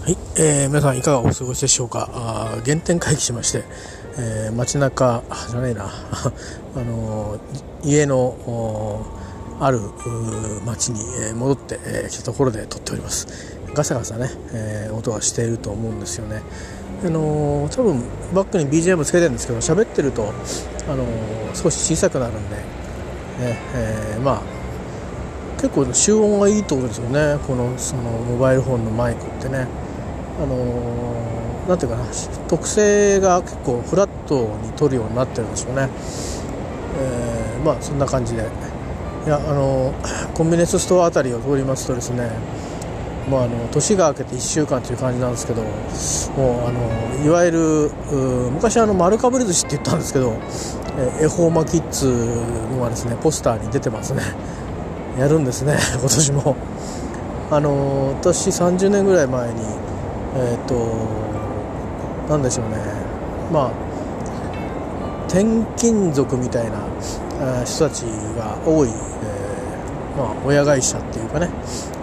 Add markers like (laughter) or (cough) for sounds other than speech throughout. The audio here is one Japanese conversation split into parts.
はい、えー、皆さんいかがお過ごしでしょうか？あ原点回帰しまして、えー、街中じゃないな。(laughs) あの家のある町に戻ってきたところで撮っております。ガサガサね、えー、音がしていると思うんですよね。あのー、多分バックに BGM つけてるんですけど喋ってると、あの、少し小さくなるんで、ねえー、まあ結構集音がいいってことですよね。このそのモバイルフォンのマイクってね。あのー、なんていうかな特性が結構フラットに取るようになってるんでしょうね、えー、まあそんな感じで。いやあのー、(coughs) コンビニエンスストアあたりを通りますとですねまあ、あの年が明けて1週間という感じなんですけどもうあのいわゆる昔あの丸かぶり寿司って言ったんですけど恵方巻きっつうのがですねポスターに出てますね。(laughs) やるんですね今年も。あの私30年ぐらい前にえっ、ー、と何でしょうねまあ転勤族みたいな人たちが多い、えー、まあ、親会社っていうかね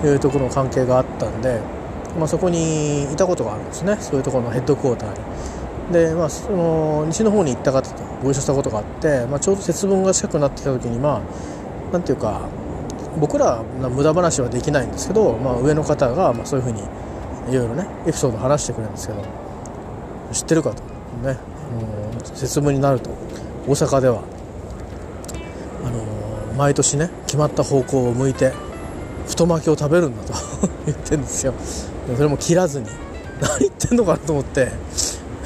いうところの関係があったんで、まあ、そこにいたことがあるんですねそういうところのヘッドクォーターに。でまあ、その西の方に行った方とご一緒したことがあって、まあ、ちょうど節分が近くなってきた時にまあなんていうか僕らは無駄話はできないんですけど、まあ、上の方がまあそういうふうにいろいろねエピソード話してくれるんですけど知ってるかと。ね、あの節分になると大阪ではあの毎年ね決まった方向を向いて太巻きを食べるんだと (laughs) 言ってるんですよ。それも切らずに何言ってんのかなと思って。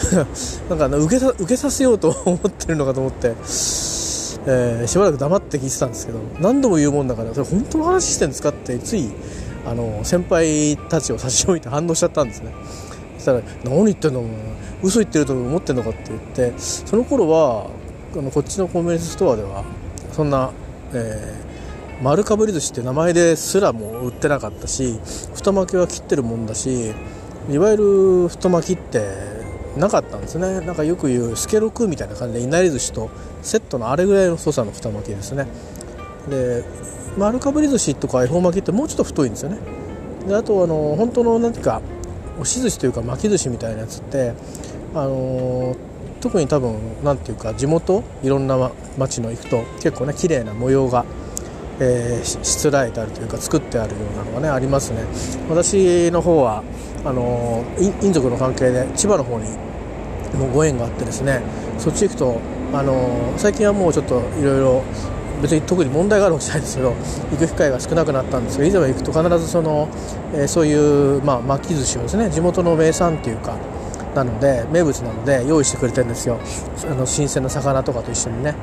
(laughs) なんか受けさ受けさせようと (laughs) 思ってるのかと思って、えー、しばらく黙って聞いてたんですけど何度も言うもんだからそれ本当の話してんですかってついあの先輩たちを差し置いて反応しちゃったんですね。そしたら「何言ってんの嘘言ってると思ってんのか」って言ってその頃はあのこっちのコンビニスストアではそんな、えー、丸かぶり寿司って名前ですらも売ってなかったし太巻きは切ってるもんだしいわゆる太巻きってなかったんですね。なんかよく言うスケロクみたいな感じでいなり寿司とセットのあれぐらいの太さの太巻きですね。で丸かぶり寿司とか恵方巻きってもうちょっと太いんですよね。であとあの本当の何ていうか押し寿司というか巻き寿司みたいなやつってあの特に多分何ていうか地元いろんな町の行くと結構ね綺麗な模様が、えー、しつらえてあるというか作ってあるようなのがねありますね。私の方はあの陰族の関係で千葉の方にもご縁があってですねそっち行くとあの最近はもうちょっといろいろ別に特に問題があるわけじゃないですけど行く機会が少なくなったんですが以前は行くと必ずその、えー、そういう、まあ、巻き寿司をですね地元の名産っていうかなので名物なので用意してくれてるんですよ。あの新鮮な魚とかと一緒にね、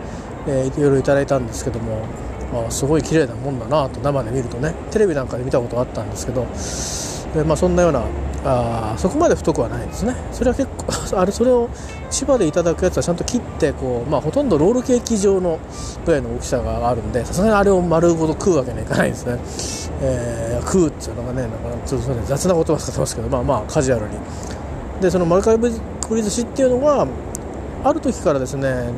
えー、いろいろいただいたんですけどもあすごい綺麗なもんだなと生で見るとね。テレビなんかで見たことあったんですけど。で、まあ、そんなようなあそこまで太くはないですね。それは結構 (laughs) あれそれを千葉でいただくやつはちゃんと切ってこう、まあ、ほとんどロールケーキ状のぐらいの大きさがあるんでさすがにあれを丸ごと食うわけにはいかないですね、えー、食うっていうのがねなんかちょっと雑な言葉使ってますけどまあまあカジュアルに。でその丸かぶり寿司っていうのはある時からですね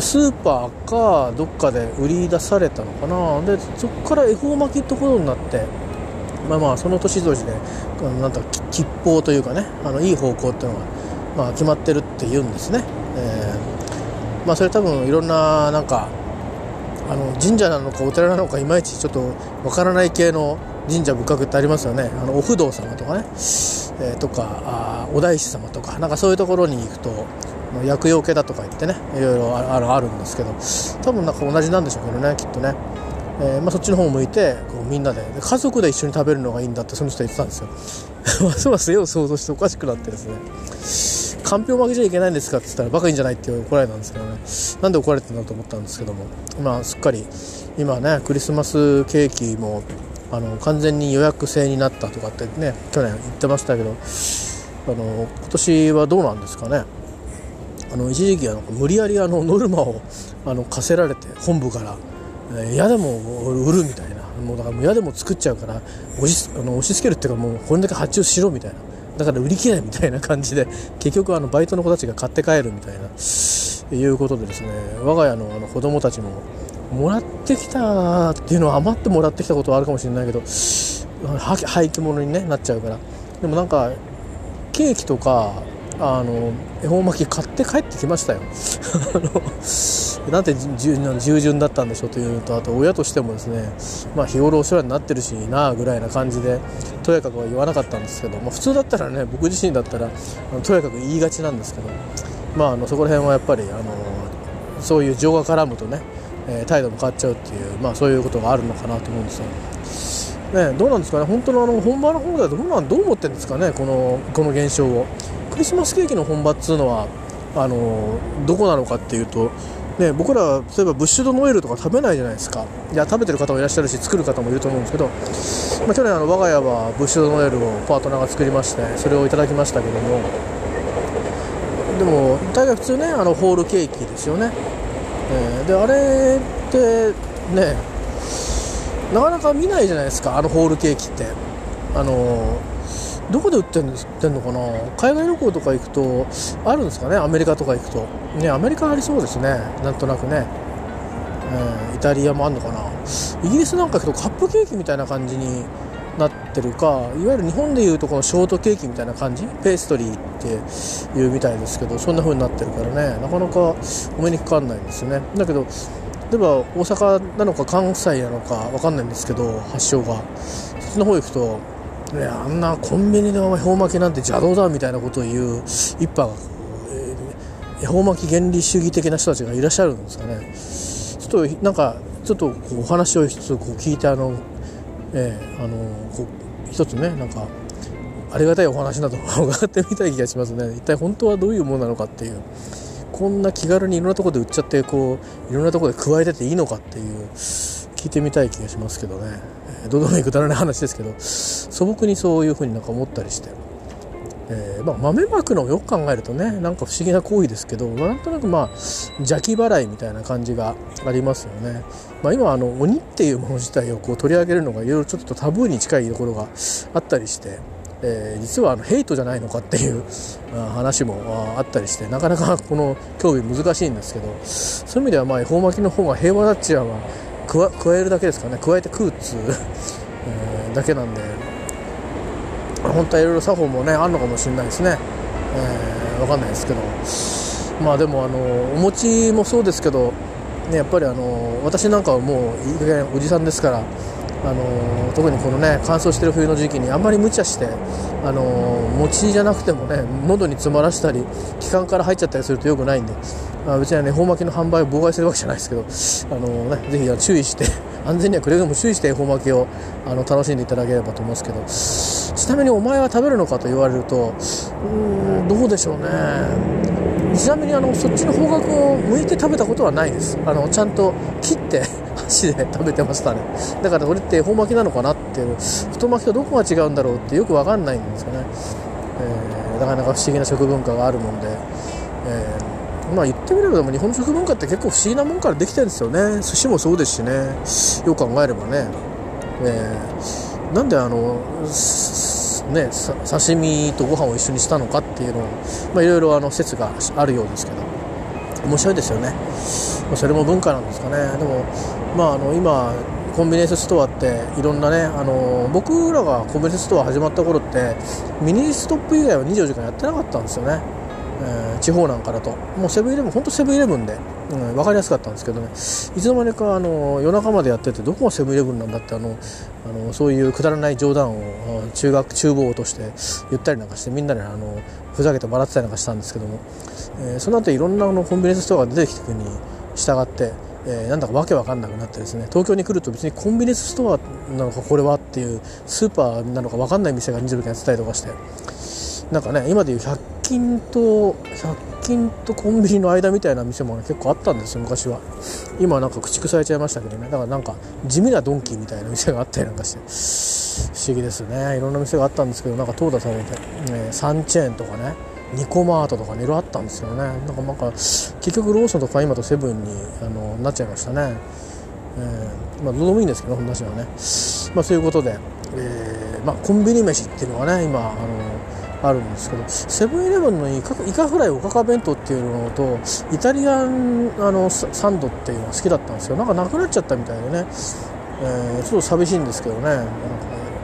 スーパーかどっかで売り出されたのかな。でそこから恵方巻きってことになってまあまあその年々でなんだ吉報というかねあのいい方向っていうのが、まあ、決まってるって言うんですね、えー、まあそれ多分いろんななんかあの神社なのかお寺なのかいまいちちょっとわからない系の神社仏閣ってありますよね。あのお不動様とかね、えー、とかあお大師様とかなんかそういうところに行くと薬用系だとか言ってねいろいろあるあるんですけど多分なんか同じなんでしょうけどねきっとね。えー、まあ、そっちの方を向いてこうみんなで。家族で一緒に食べるのがいいんだってその人は言ってたんですよ。(laughs) ますます絵を想像しておかしくなってですねかんぴょう負けじゃいけないんですか？って言ったらバカいいんじゃないって怒られたんですけどね。なんで怒られてんだと思ったんですけども。まあすっかり今ねクリスマスケーキもあの完全に予約制になったとかってね去年言ってましたけどあの今年はどうなんですかね。あの一時期あの無理やりあのノルマをあの課せられて本部から嫌でも売るみたいなもうだから嫌でも作っちゃうから押しあの押し付けるっていうかもうこれだけ発注しろみたいな。だから売り切れみたいな感じで結局あのバイトの子たちが買って帰るみたいないうことでですね我が家のあの子供たちももらってきたっていうのは余ってもらってきたことはあるかもしれないけど廃棄物に、ね、なっちゃうから。でもなんかケーキとかあの恵方巻き買って帰ってきましたよ (laughs) なんて従順だったんでしょうというとあと親としてもですね、まあ、日頃お世話になってるしなあぐらいな感じでとやかくは言わなかったんですけど、まあ、普通だったらね僕自身だったらとやかく言いがちなんですけど、まあ、あのそこら辺はやっぱりあのそういう情が絡むとね、え、態度も変わっちゃうっていう、まあ、そういうことがあるのかなと思うんですよ。ね、どうなんですかね、本当のあの本場の方ではどうなんどう思ってるんですかね、このこの現象を。クリスマスケーキの本場っつうのはあのどこなのかっていうと、ね、僕らは例えばブッシュドノエルとか食べないじゃないですか。いや食べてる方もいらっしゃるし作る方もいると思うんですけど、まあ、去年あの我が家はブッシュドノエルをパートナーが作りましてそれをいただきましたけども。でも大概普通ねあのホールケーキですよね、えー、であれってねなかなか見ないじゃないですかあのホールケーキって。あのどこで売ってんのかな？海外旅行とか行くとあるんですかね？アメリカとか行くと。ねアメリカありそうですね。なんとなくね、うん、イタリアもあるのかな？イギリスなんか行くとカップケーキみたいな感じになってるかいわゆる日本でいうとこのショートケーキみたいな感じ？ペーストリーっていうみたいですけどそんな風になってるからね。なかなかお目にかかんないんですよね。だけど例えば大阪なのか関西なのか分かんないんですけど発祥が。そっちの方行くとね、あんなコンビニの恵方巻きなんて邪道だみたいなことを言う一派が、えー、恵方巻き原理主義的な人たちがいらっしゃるんですかね。ちょっとなんかちょっとお話を一つこう聞いてあの、えー、あのこう一つねなんかありがたいお話など伺ってみたい気がしますね。一体本当はどういうものなのかっていう。こんな気軽にいろんなところで売っちゃってこういろんなところで加えてていいのかっていう聞いてみたい気がしますけどね、どうでもいいくだらない話ですけど素朴にそういうふうになんか思ったりして、えー、まあ、豆まくのをよく考えるとねなんか不思議な行為ですけどまあなんとなくまあ邪気払いみたいな感じがありますよね、まあ、今あの鬼っていうもの自体をこう取り上げるのがいろいろちょっとタブーに近いところがあったりしてえー、実はあのヘイトじゃないのかっていう話もあったりしてなかなかこの競技難しいんですけどそういう意味ではまあ恵方巻きの方が平和だっちゃは加えるだけですかね。加えて食うっつう、え (laughs) ー、だけなんで。本当はいろいろ作法もねあるのかもしれないですね、えー、分かんないですけど。まあでもあのお餅もそうですけど、ね、やっぱりあの私なんかはもういい加減おじさんですからあの特にこのね乾燥してる冬の時期にあんまり無茶してあの餅じゃなくてもね喉に詰まらしたり気管から入っちゃったりするとよくないんで、まあ、別に恵方巻きの販売を妨害するわけじゃないですけどあの、ね、ぜひ注意して (laughs) 安全にはくれぐれも注意して恵方巻きをあの楽しんでいただければと思うんですけどちなみにお前は食べるのかと言われるとうんどうでしょうね。ちなみにあのそっちの方角を向いて食べたことはないです。あのちゃんと切って箸で食べてましたね。だから俺って恵方巻きなのかなっていう。太巻きとどこが違うんだろうってよく分かんないんですよね、えー、なかなか不思議な食文化があるもんで、えー、まあ言ってみればでも日本の食文化って結構不思議なもんからできてるんですよね。寿司もそうですしね。よく考えればね、えー、なんであのね、刺身とご飯を一緒にしたのかっていうのを、いろいろ説があるようですけど。面白いですよね、それも文化なんですかね。でもまあ、あの今コンビニエンスストアっていろんなねあの僕らがコンビニエンスストア始まった頃ってミニストップ以外は24時間やってなかったんですよね、えー、地方なんかだと。もうセブンイレブン本当セブンイレブンで、うん、分かりやすかったんですけどね。いつの間にかあの夜中までやっててどこがセブンイレブンなんだってあのあのそういうくだらない冗談を中学厨房として言ったりなんかしてみんなであのふざけて笑ってたりなんかしたんですけども、えー、その後いろんなあのコンビニエンスストアが出てきていくに従ってえー、なんだかわけわかんなくなってですね東京に来ると別にコンビニエンスストアなのかこれはっていうスーパーなのかわかんない店が24時間やってたりとかしてなんかね今でいう100均と100均とコンビニの間みたいな店も、ね、結構あったんですよ昔は。今はなんか駆逐されちゃいましたけどね。だからなんか地味なドンキーみたいな店があったりなんかして。不思議ですね。いろんな店があったんですけどなんか淘汰されて、ね、サンチェーンとかね。ニコマートとかいろいろあったんですよね。なんかなんか結局ローソンとか今とセブンにあのなっちゃいましたね、えー、まあどうでもいいんですけど話はね。まあそういうことで、えー、まあコンビニ飯っていうのがね今あのあるんですけどセブンイレブンのイカイカフライおかか弁当っていうのとイタリアンあのサンドっていうのが好きだったんですよ。なんかなくなっちゃったみたいでね、えー、ちょっと寂しいんですけどね。なんかね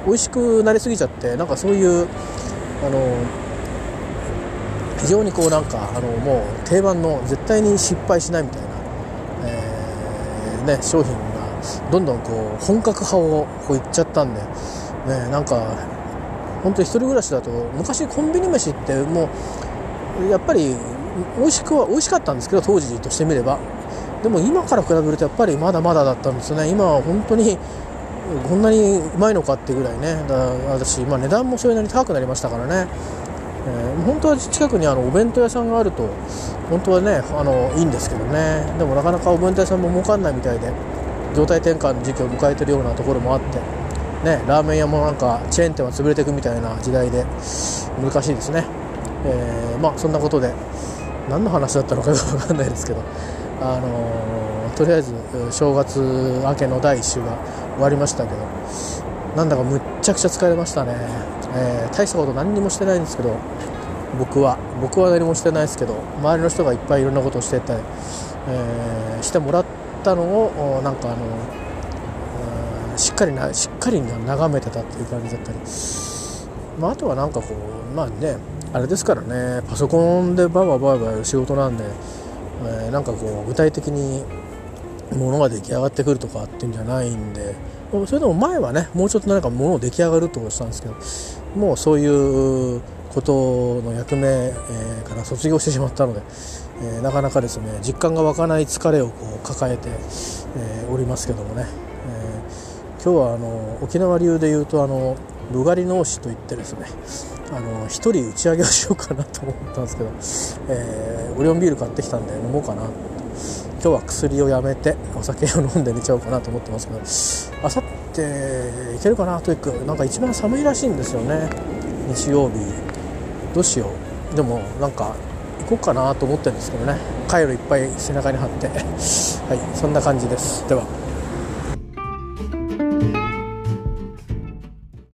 美味しくなりすぎちゃってなんかそういうあの非常にこうなんかあのもう定番の絶対に失敗しないみたいな、えー、ね、商品がどんどんこう本格派をこういっちゃったんで、ね、なんか本当に一人暮らしだと昔コンビニ飯ってもうやっぱり美味しくは美味しかったんですけど当時としてみれば。でも今から比べるとやっぱりまだまだだったんですよね。今は本当にこんなにうまいのかってぐらいね。だ私、ま、値段もそれなりに高くなりましたからね、えー、本当は近くにあのお弁当屋さんがあると本当はねあのいいんですけどね。でもなかなかお弁当屋さんも儲かんないみたいで状態転換の時期を迎えてるようなところもあってねラーメン屋もなんかチェーン店は潰れていくみたいな時代で難しいですね、えー、まあそんなことで何の話だったのかよく分かんないですけどあのー、とりあえず正月明けの第1週が終わりましたけどなんだかむっちゃくちゃ疲れましたね、えー、大したこと何にもしてないんですけど僕は。僕は何もしてないですけど周りの人がいっぱいいろんなことをしてたり、えー、してもらったのをなんかあのしっかりなしっかり眺めてたっていう感じだったり、まあ、あとはなんかこうまあねあれですからね。パソコンでバーバーバーバーやる仕事なんで、えー、なんかこう具体的にものが出来上がってくるとかっていうんじゃないんでそれでも前はねもうちょっと何かもの出来上がるってことしたんですけどもうそういうことの役目、えー、から卒業してしまったので、えー、なかなかですね実感が湧かない疲れをこう抱えて、えー、おりますけどもね、え今日はあの沖縄流でいうとあのブガリノーシといってですねあの1人打ち上げをしようかなと思ったんですけど、えオリオンビール買ってきたんで飲もうかなと。今日は薬をやめてお酒を飲んで寝ちゃおうかなと思ってますけどあさっていけるかな TOEIC。なんか一番寒いらしいんですよね。日曜日。どうしよう。でもなんか行こうかなと思ってるんですけどね。カイロいっぱい背中に貼って。はいそんな感じです。では。